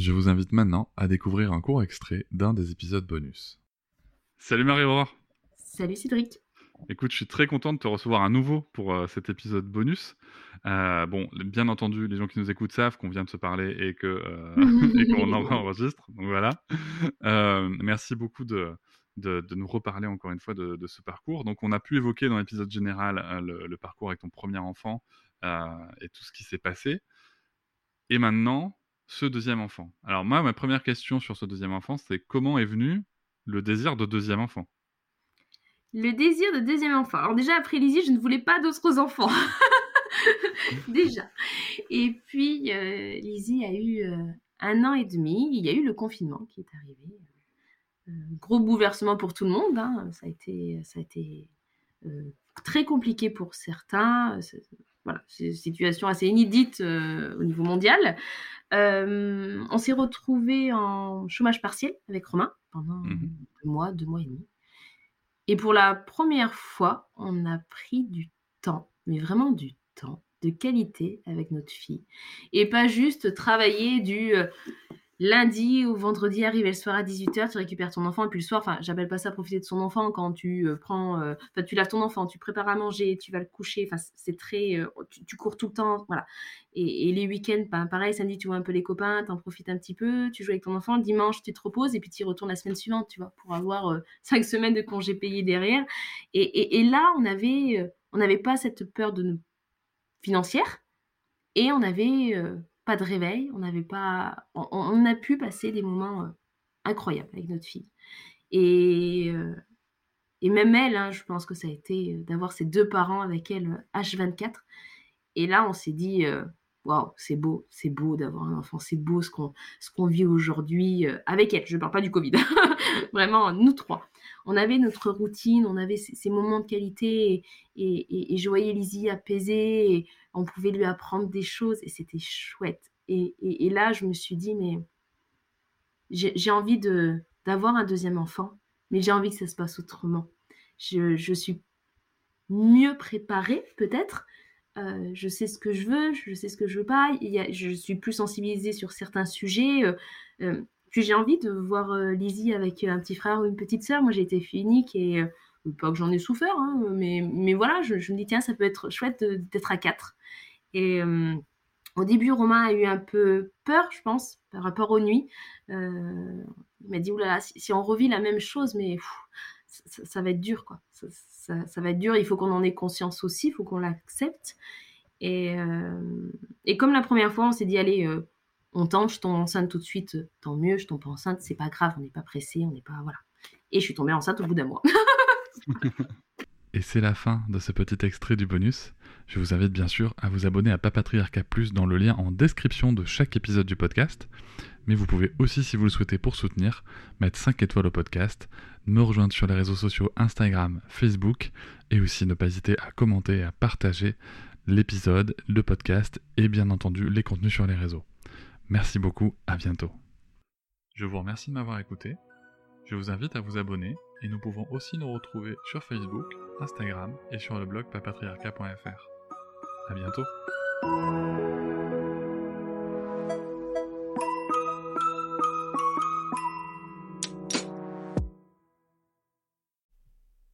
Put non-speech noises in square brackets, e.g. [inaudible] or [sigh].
Je vous invite maintenant à découvrir un court extrait d'un des épisodes bonus. Salut Marie-Aurore Salut Cédric Écoute, je suis très content de te recevoir à nouveau pour euh, cet épisode bonus. Euh, bon, bien entendu, les gens qui nous écoutent savent qu'on vient de se parler et que euh, [laughs] et qu'on enregistre. Donc voilà. merci beaucoup de, de, nous reparler encore une fois de, ce parcours. Donc on a pu évoquer dans l'épisode général le, parcours avec ton premier enfant et tout ce qui s'est passé. Et maintenant, ce deuxième enfant. Alors moi, ma première question sur ce deuxième enfant, c'est comment est venu le désir de deuxième enfant? Le désir de deuxième enfant. Alors déjà, après Lizzie, je ne voulais pas d'autres enfants. [laughs] déjà. Et puis, euh, Lizzie a eu euh, un an et demi. Il y a eu le confinement qui est arrivé. Euh, gros bouleversement pour tout le monde. Hein. Ça a été, ça a été très compliqué pour certains. Voilà, c'est une situation assez inédite au niveau mondial. on s'est retrouvé en chômage partiel avec Romain pendant mmh deux mois, deux mois et demi. Et pour la première fois, on a pris du temps, mais vraiment du temps, de qualité avec notre fille. Et pas juste travailler du euh, lundi au vendredi, arriver le soir à 18h, tu récupères ton enfant, et puis le soir, enfin, j'appelle pas ça profiter de son enfant quand tu euh, prends, euh, tu laves ton enfant, tu prépares à manger, tu vas le coucher, enfin, c'est très, euh, tu, cours tout le temps, voilà. Et, les week-ends, ben, pareil, samedi, tu vois un peu les copains, t'en profites un petit peu, tu joues avec ton enfant, dimanche, tu te reposes, et puis tu y retournes la semaine suivante, tu vois, pour avoir [laughs] cinq semaines de congés payés derrière. Et, et là, on avait, on n'avait pas cette peur de financière, et on avait pas de réveil, on n'avait pas, on, a pu passer des moments euh, incroyables avec notre fille. Et, euh, et même elle, hein, je pense que ça a été euh, d'avoir ses deux parents avec elle H24. Et là, on s'est dit, waouh, c'est beau, c'est beau d'avoir un enfant, c'est beau ce qu'on vit aujourd'hui avec elle. Je ne parle pas du Covid, [laughs] vraiment nous trois. On avait notre routine, on avait ces, moments de qualité et, et, et je voyais Lizzie apaisée. Et, on pouvait lui apprendre des choses et c'était chouette. Et, là, je me suis dit, mais j'ai envie d'avoir un deuxième enfant, mais j'ai envie que ça se passe autrement. Je, suis mieux préparée, peut-être. Euh, je sais ce que je veux, je sais ce que je veux pas. Je suis plus sensibilisée sur certains sujets. Euh, euh, puis j'ai envie de voir Lizzie avec un petit frère ou une petite sœur. Moi, j'ai été fille unique et pas que j'en ai souffert, hein, mais, voilà, je, me dis, tiens, ça peut être chouette d'être à quatre. Et euh, au début, Romain a eu un peu peur, je pense, par rapport aux nuits. Euh, il m'a dit, oulala, si, on revit la même chose, mais ça, va être dur, quoi. Ça, va être dur, il faut qu'on en ait conscience aussi, il faut qu'on l'accepte. Et, euh, comme la première fois, on s'est dit, allez, on tente, je tombe enceinte tout de suite, tant mieux, je tombe pas enceinte, c'est pas grave, on n'est pas pressé, on n'est pas. Voilà. Et je suis tombée enceinte au bout d'un mois. [laughs] [laughs] Et c'est la fin de ce petit extrait du bonus. Je vous invite bien sûr à vous abonner à Papatriarca Plus dans le lien en description de chaque épisode du podcast. Mais vous pouvez aussi, si vous le souhaitez pour soutenir, mettre 5 étoiles au podcast, me rejoindre sur les réseaux sociaux Instagram, Facebook, et aussi ne pas hésiter à commenter et à partager l'épisode, le podcast et bien entendu les contenus sur les réseaux. Merci beaucoup, à bientôt. Je vous remercie de m'avoir écouté. Je vous invite à vous abonner et nous pouvons aussi nous retrouver sur Facebook, Instagram et sur le blog papatriarca.fr. À bientôt.